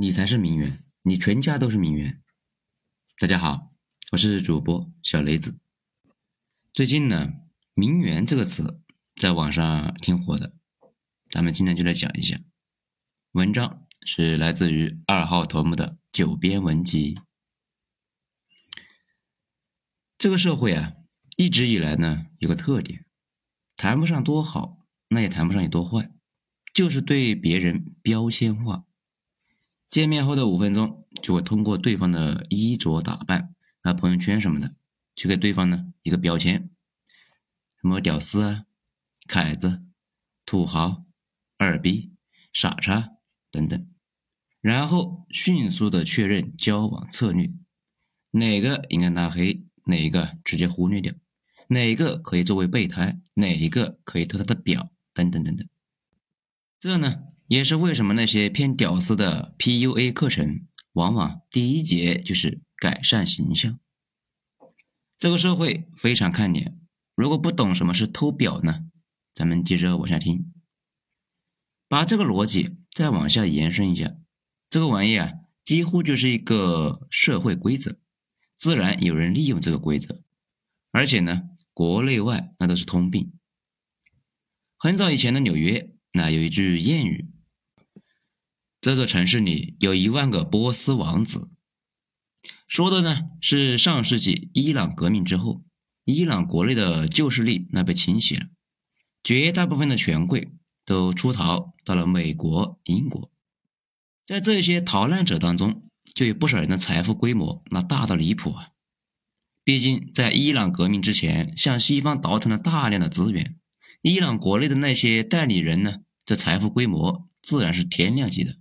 你才是名媛，你全家都是名媛。大家好，我是主播小雷子。最近呢，“名媛”这个词在网上挺火的，咱们今天就来讲一下。文章是来自于二号头目的九编文集。这个社会啊，一直以来呢有个特点，谈不上多好，那也谈不上有多坏，就是对别人标签化。见面后的五分钟，就会通过对方的衣着打扮、啊朋友圈什么的，去给对方呢一个标签，什么屌丝啊、凯子、土豪、二逼、傻叉等等，然后迅速的确认交往策略，哪个应该拉黑，哪一个直接忽略掉，哪一个可以作为备胎，哪一个可以偷他的表，等等等等。这呢？也是为什么那些偏屌丝的 PUA 课程，往往第一节就是改善形象。这个社会非常看脸，如果不懂什么是偷表呢？咱们接着往下听。把这个逻辑再往下延伸一下，这个玩意啊，几乎就是一个社会规则，自然有人利用这个规则，而且呢，国内外那都是通病。很早以前的纽约，那有一句谚语。这座城市里有一万个波斯王子，说的呢是上世纪伊朗革命之后，伊朗国内的旧势力那被清洗了，绝大部分的权贵都出逃到了美国、英国，在这些逃难者当中，就有不少人的财富规模那大到离谱啊！毕竟在伊朗革命之前，向西方倒腾了大量的资源，伊朗国内的那些代理人呢，这财富规模自然是天量级的。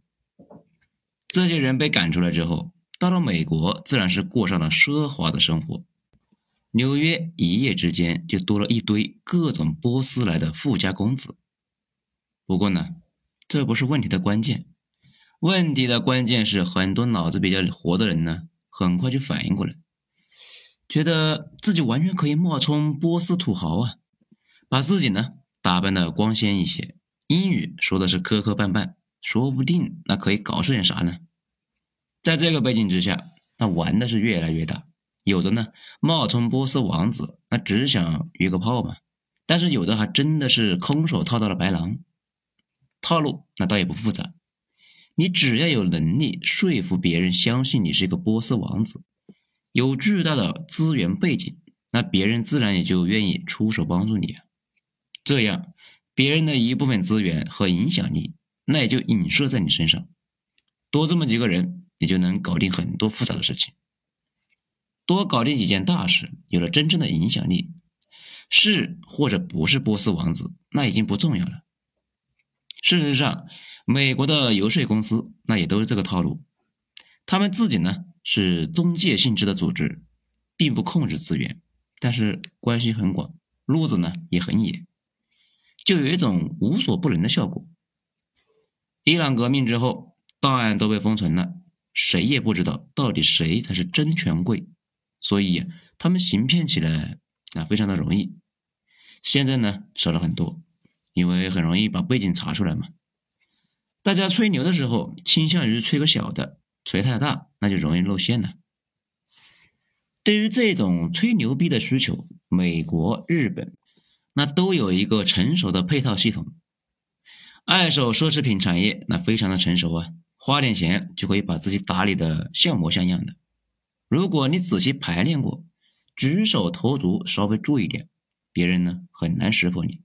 这些人被赶出来之后，到了美国，自然是过上了奢华的生活。纽约一夜之间就多了一堆各种波斯来的富家公子。不过呢，这不是问题的关键，问题的关键是很多脑子比较活的人呢，很快就反应过来，觉得自己完全可以冒充波斯土豪啊，把自己呢打扮的光鲜一些，英语说的是磕磕绊绊。说不定那可以搞出点啥呢？在这个背景之下，那玩的是越来越大。有的呢冒充波斯王子，那只想约个炮嘛；但是有的还真的是空手套到了白狼。套路那倒也不复杂，你只要有能力说服别人相信你是一个波斯王子，有巨大的资源背景，那别人自然也就愿意出手帮助你啊。这样，别人的一部分资源和影响力。那也就影射在你身上，多这么几个人，你就能搞定很多复杂的事情。多搞定几件大事，有了真正的影响力，是或者不是波斯王子，那已经不重要了。事实上，美国的游说公司那也都是这个套路，他们自己呢是中介性质的组织，并不控制资源，但是关系很广，路子呢也很野，就有一种无所不能的效果。伊朗革命之后，档案都被封存了，谁也不知道到底谁才是真权贵，所以他们行骗起来啊非常的容易。现在呢少了很多，因为很容易把背景查出来嘛。大家吹牛的时候倾向于吹个小的，吹太大那就容易露馅了。对于这种吹牛逼的需求，美国、日本那都有一个成熟的配套系统。二手奢侈品产业那非常的成熟啊，花点钱就可以把自己打理的像模像样的。如果你仔细排练过，举手投足稍微注意点，别人呢很难识破你。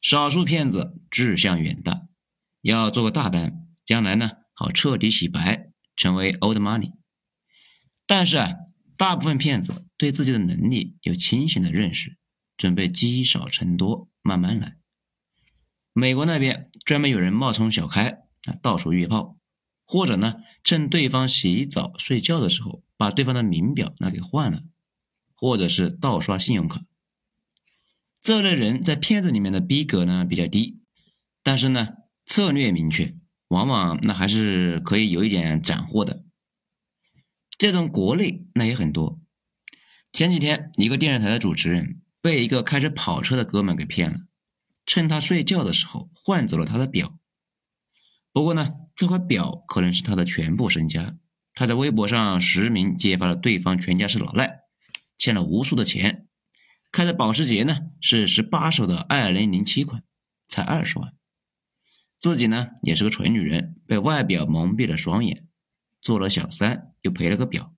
少数骗子志向远大，要做个大单，将来呢好彻底洗白，成为 old money。但是啊，大部分骗子对自己的能力有清醒的认识，准备积少成多，慢慢来。美国那边专门有人冒充小开啊，到处约炮，或者呢，趁对方洗澡睡觉的时候，把对方的名表那给换了，或者是盗刷信用卡。这类人在骗子里面的逼格呢比较低，但是呢策略明确，往往那还是可以有一点斩获的。这种国内那也很多。前几天一个电视台的主持人被一个开着跑车的哥们给骗了。趁他睡觉的时候换走了他的表，不过呢，这块表可能是他的全部身家。他在微博上实名揭发了对方全家是老赖，欠了无数的钱。开的保时捷呢是十八手的二零零七款，才二十万。自己呢也是个蠢女人，被外表蒙蔽了双眼，做了小三又赔了个表。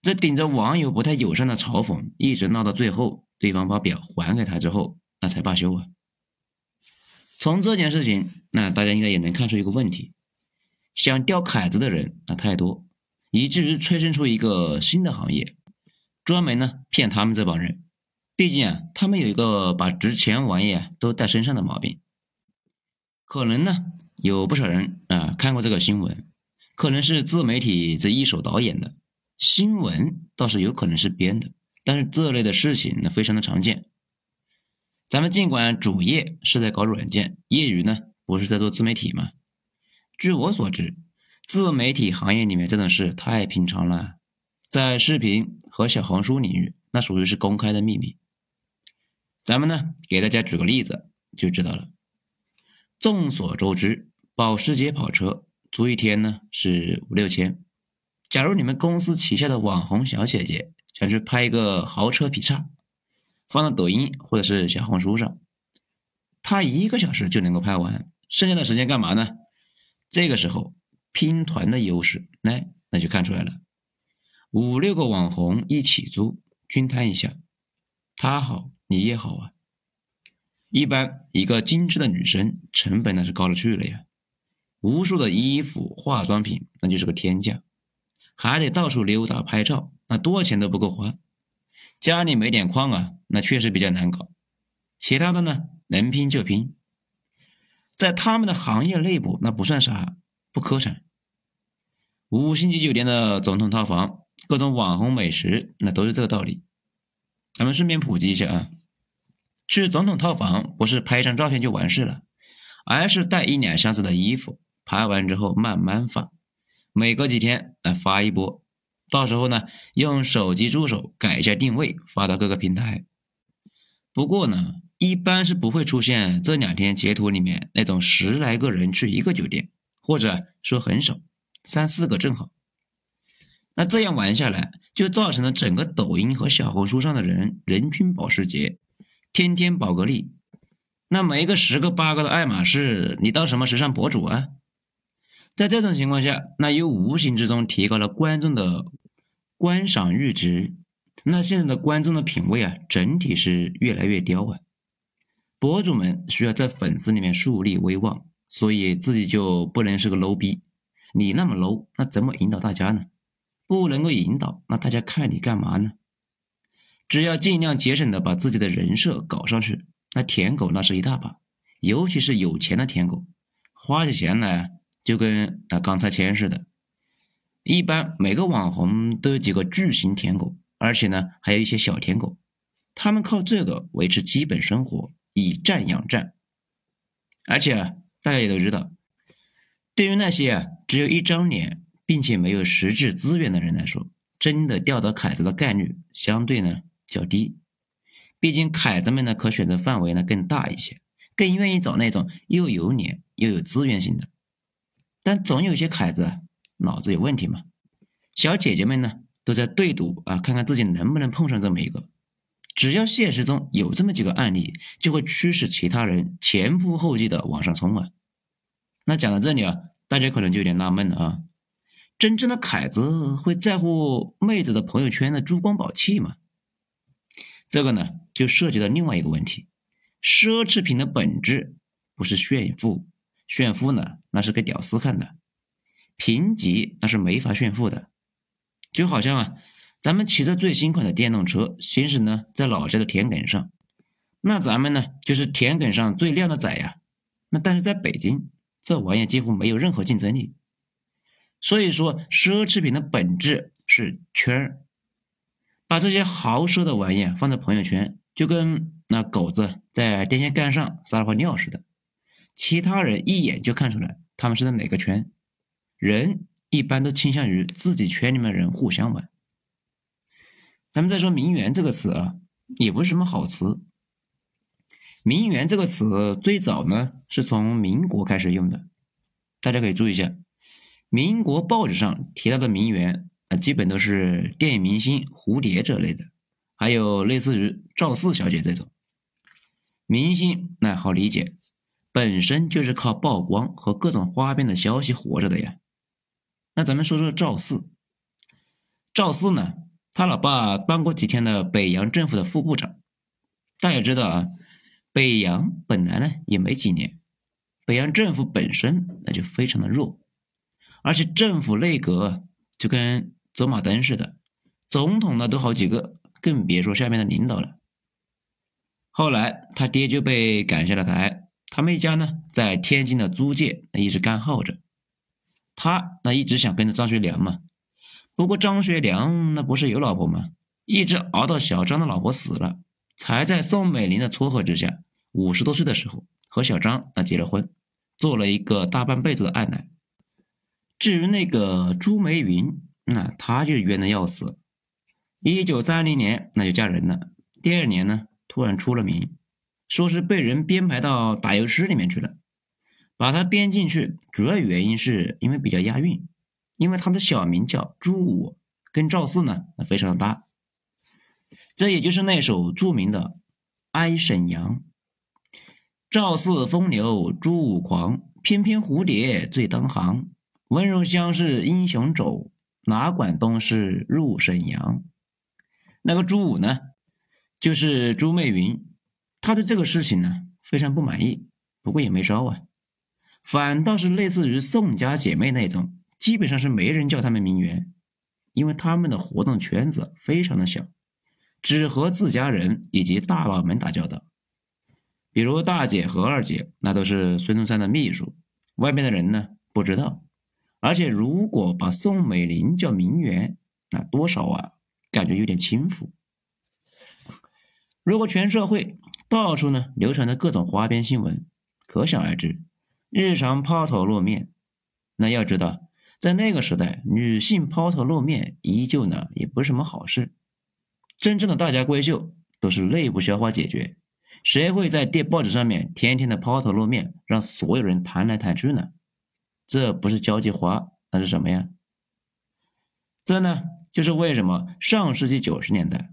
这顶着网友不太友善的嘲讽，一直闹到最后，对方把表还给他之后，才罢休啊。从这件事情，那大家应该也能看出一个问题：想钓凯子的人那太多，以至于催生出一个新的行业，专门呢骗他们这帮人。毕竟啊，他们有一个把值钱玩意都带身上的毛病。可能呢，有不少人啊看过这个新闻，可能是自媒体这一手导演的。新闻倒是有可能是编的，但是这类的事情呢非常的常见。咱们尽管主业是在搞软件，业余呢不是在做自媒体吗？据我所知，自媒体行业里面这种事太平常了，在视频和小红书领域，那属于是公开的秘密。咱们呢给大家举个例子就知道了。众所周知，保时捷跑车租一天呢是五六千。假如你们公司旗下的网红小姐姐想去拍一个豪车劈叉，放到抖音或者是小红书上，他一个小时就能够拍完，剩下的时间干嘛呢？这个时候拼团的优势，来那就看出来了。五六个网红一起租，均摊一下，他好你也好啊。一般一个精致的女生成本那是高了去了呀，无数的衣服化妆品那就是个天价。还得到处溜达拍照，那多少钱都不够花。家里没点矿啊，那确实比较难搞。其他的呢，能拼就拼。在他们的行业内部，那不算啥，不磕碜。五星级酒店的总统套房，各种网红美食，那都是这个道理。咱们顺便普及一下啊，去总统套房不是拍一张照片就完事了，而是带一两箱子的衣服，拍完之后慢慢发。每隔几天来发一波，到时候呢，用手机助手改一下定位，发到各个平台。不过呢，一般是不会出现这两天截图里面那种十来个人去一个酒店，或者说很少，三四个正好。那这样玩下来，就造成了整个抖音和小红书上的人人均保时捷，天天宝格丽，那没个十个八个的爱马仕，你当什么时尚博主啊？在这种情况下，那又无形之中提高了观众的观赏阈值。那现在的观众的品味啊，整体是越来越刁啊。博主们需要在粉丝里面树立威望，所以自己就不能是个 low 逼。你那么 low，那怎么引导大家呢？不能够引导，那大家看你干嘛呢？只要尽量节省的把自己的人设搞上去，那舔狗那是一大把，尤其是有钱的舔狗，花起钱来。就跟那刚才签似的，一般每个网红都有几个巨型舔狗，而且呢还有一些小舔狗，他们靠这个维持基本生活，以战养战。而且啊，大家也都知道，对于那些啊只有一张脸并且没有实质资源的人来说，真的钓到凯子的概率相对呢较低。毕竟凯子们呢可选择范围呢更大一些，更愿意找那种又有脸又有资源型的。但总有些凯子脑子有问题嘛，小姐姐们呢都在对赌啊，看看自己能不能碰上这么一个。只要现实中有这么几个案例，就会驱使其他人前仆后继的往上冲啊。那讲到这里啊，大家可能就有点纳闷了啊，真正的凯子会在乎妹子的朋友圈的珠光宝气吗？这个呢，就涉及到另外一个问题，奢侈品的本质不是炫富。炫富呢，那是给屌丝看的；贫瘠那是没法炫富的。就好像啊，咱们骑着最新款的电动车行驶呢，在老家的田埂上，那咱们呢就是田埂上最靓的仔呀。那但是在北京，这玩意几乎没有任何竞争力。所以说，奢侈品的本质是圈儿。把这些豪奢的玩意放在朋友圈，就跟那狗子在电线杆上撒了泡尿似的。其他人一眼就看出来他们是在哪个圈，人一般都倾向于自己圈里面人互相玩。咱们再说“名媛”这个词啊，也不是什么好词。“名媛”这个词最早呢是从民国开始用的，大家可以注意一下，民国报纸上提到的名媛啊，基本都是电影明星蝴蝶这类的，还有类似于赵四小姐这种明星，那好理解，本身就是靠曝光和各种花边的消息活着的呀。那咱们说说赵四，赵四呢，他老爸当过几天的北洋政府的副部长，大家知道啊。北洋本来呢也没几年，北洋政府本身那就非常的弱，而且政府内阁就跟走马灯似的，总统呢都好几个，更别说下面的领导了。后来他爹就被赶下了台，他们一家呢在天津的租界那一直干耗着，他那一直想跟着张学良嘛，不过张学良那不是有老婆吗？一直熬到小张的老婆死了，才在宋美龄的撮合之下。五十多岁的时候，和小张那结了婚，做了一个大半辈子的爱奶。至于那个朱梅云，那她就冤的要死。一九三零年那就嫁人了，第二年呢突然出了名，说是被人编排到打油诗里面去了。把他编进去，主要原因是因为比较押韵，因为他的小名叫朱武，跟赵四呢非常的搭。这也就是那首著名的《哀沈阳》。赵四风流朱武狂，翩翩蝴蝶最当行。温柔乡是英雄冢，哪管东市入沈阳。那个朱武呢，就是朱媚云。他对这个事情呢非常不满意，不过也没招啊。反倒是类似于宋家姐妹那种，基本上是没人叫他们名媛，因为他们的活动圈子非常的小，只和自家人以及大佬们打交道。比如大姐和二姐，那都是孙中山的秘书，外面的人呢不知道。而且如果把宋美龄叫名媛，那多少啊，感觉有点轻浮。如果全社会到处呢流传着各种花边新闻，可想而知，日常抛头露面。那要知道，在那个时代，女性抛头露面依旧呢也不是什么好事。真正的大家闺秀都是内部消化解决。谁会在电报纸上面天天的抛头露面，让所有人谈来谈去呢？这不是交际花，那是什么呀？这呢，就是为什么上世纪九十年代，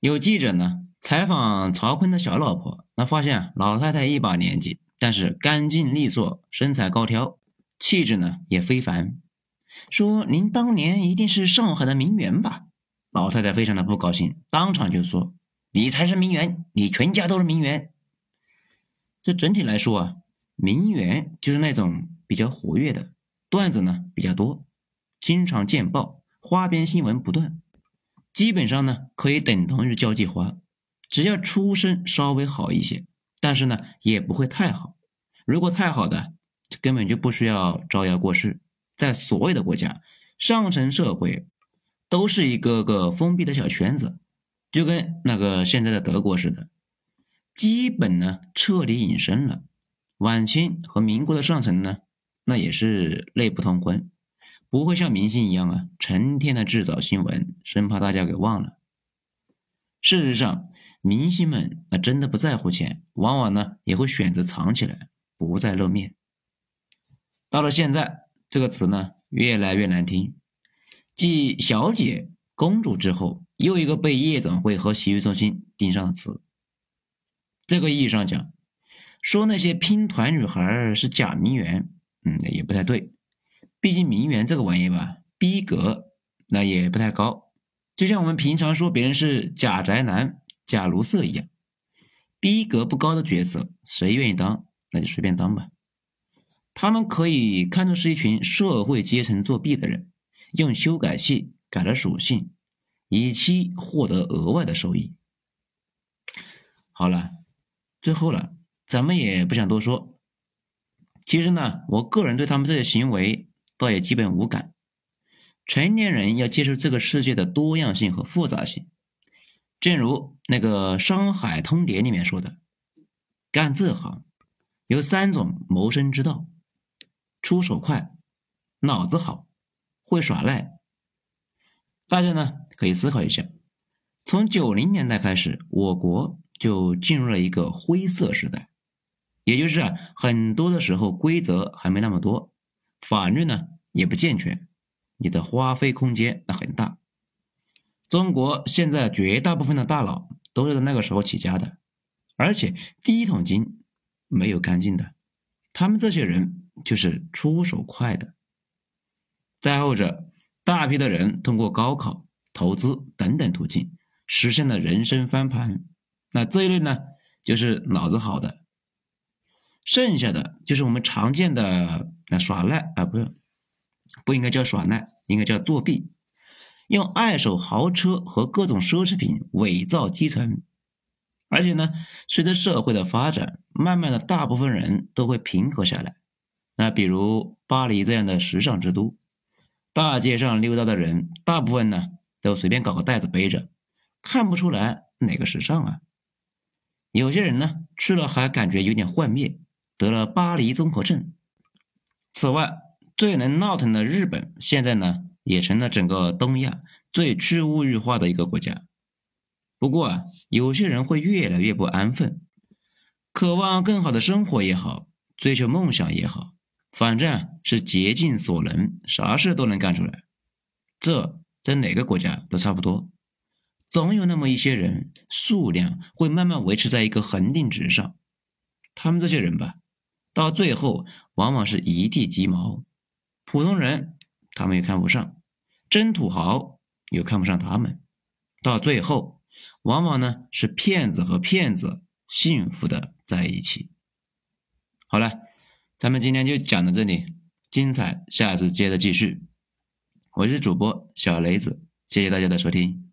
有记者呢采访曹锟的小老婆，那发现老太太一把年纪，但是干净利索，身材高挑，气质呢也非凡。说您当年一定是上海的名媛吧？老太太非常的不高兴，当场就说。你才是名媛，你全家都是名媛。这整体来说啊，名媛就是那种比较活跃的，段子呢比较多，经常见报，花边新闻不断，基本上呢可以等同于交际花。只要出身稍微好一些，但是呢也不会太好。如果太好的，根本就不需要招摇过市。在所有的国家，上层社会都是一个个封闭的小圈子。就跟那个现在的德国似的，基本呢彻底隐身了。晚清和民国的上层呢，那也是内部通婚，不会像明星一样啊，成天的制造新闻，生怕大家给忘了。事实上，明星们那真的不在乎钱，往往呢也会选择藏起来，不再露面。到了现在，这个词呢越来越难听，继小姐、公主之后。又一个被夜总会和洗浴中心盯上的词，这个意义上讲，说那些拼团女孩是假名媛，嗯，也不太对。毕竟名媛这个玩意吧，逼格那也不太高。就像我们平常说别人是假宅男、假卢瑟一样，逼格不高的角色，谁愿意当，那就随便当吧。他们可以看作是一群社会阶层作弊的人，用修改器改了属性。以期获得额外的收益。好了，最后了，咱们也不想多说。其实呢，我个人对他们这些行为倒也基本无感。成年人要接受这个世界的多样性和复杂性。正如那个《商海通牒》里面说的，干这行有三种谋生之道：出手快、脑子好、会耍赖。大家呢可以思考一下，从九零年代开始，我国就进入了一个灰色时代，也就是啊，很多的时候规则还没那么多，法律呢也不健全，你的花费空间那很大。中国现在绝大部分的大佬都是在那个时候起家的，而且第一桶金没有干净的，他们这些人就是出手快的。再后者，大批的人通过高考、投资等等途径实现了人生翻盘，那这一类呢，就是脑子好的。剩下的就是我们常见的那耍赖啊，不是，不应该叫耍赖，应该叫作弊，用二手豪车和各种奢侈品伪造基层。而且呢，随着社会的发展，慢慢的大部分人都会平和下来。那比如巴黎这样的时尚之都，大街上溜达的人，大部分呢都随便搞个袋子背着，看不出来哪个时尚啊。有些人呢去了还感觉有点幻灭。得了巴黎综合症。此外，最能闹腾的日本，现在呢也成了整个东亚最去物欲化的一个国家。不过啊，有些人会越来越不安分，渴望更好的生活也好，追求梦想也好，反正是竭尽所能，啥事都能干出来。这在哪个国家都差不多，总有那么一些人，数量会慢慢维持在一个恒定值上。他们这些人吧。到最后，往往是一地鸡毛，普通人他们也看不上，真土豪又看不上他们，到最后，往往呢是骗子和骗子幸福的在一起。好了，咱们今天就讲到这里，精彩下次接着继续。我是主播小雷子，谢谢大家的收听。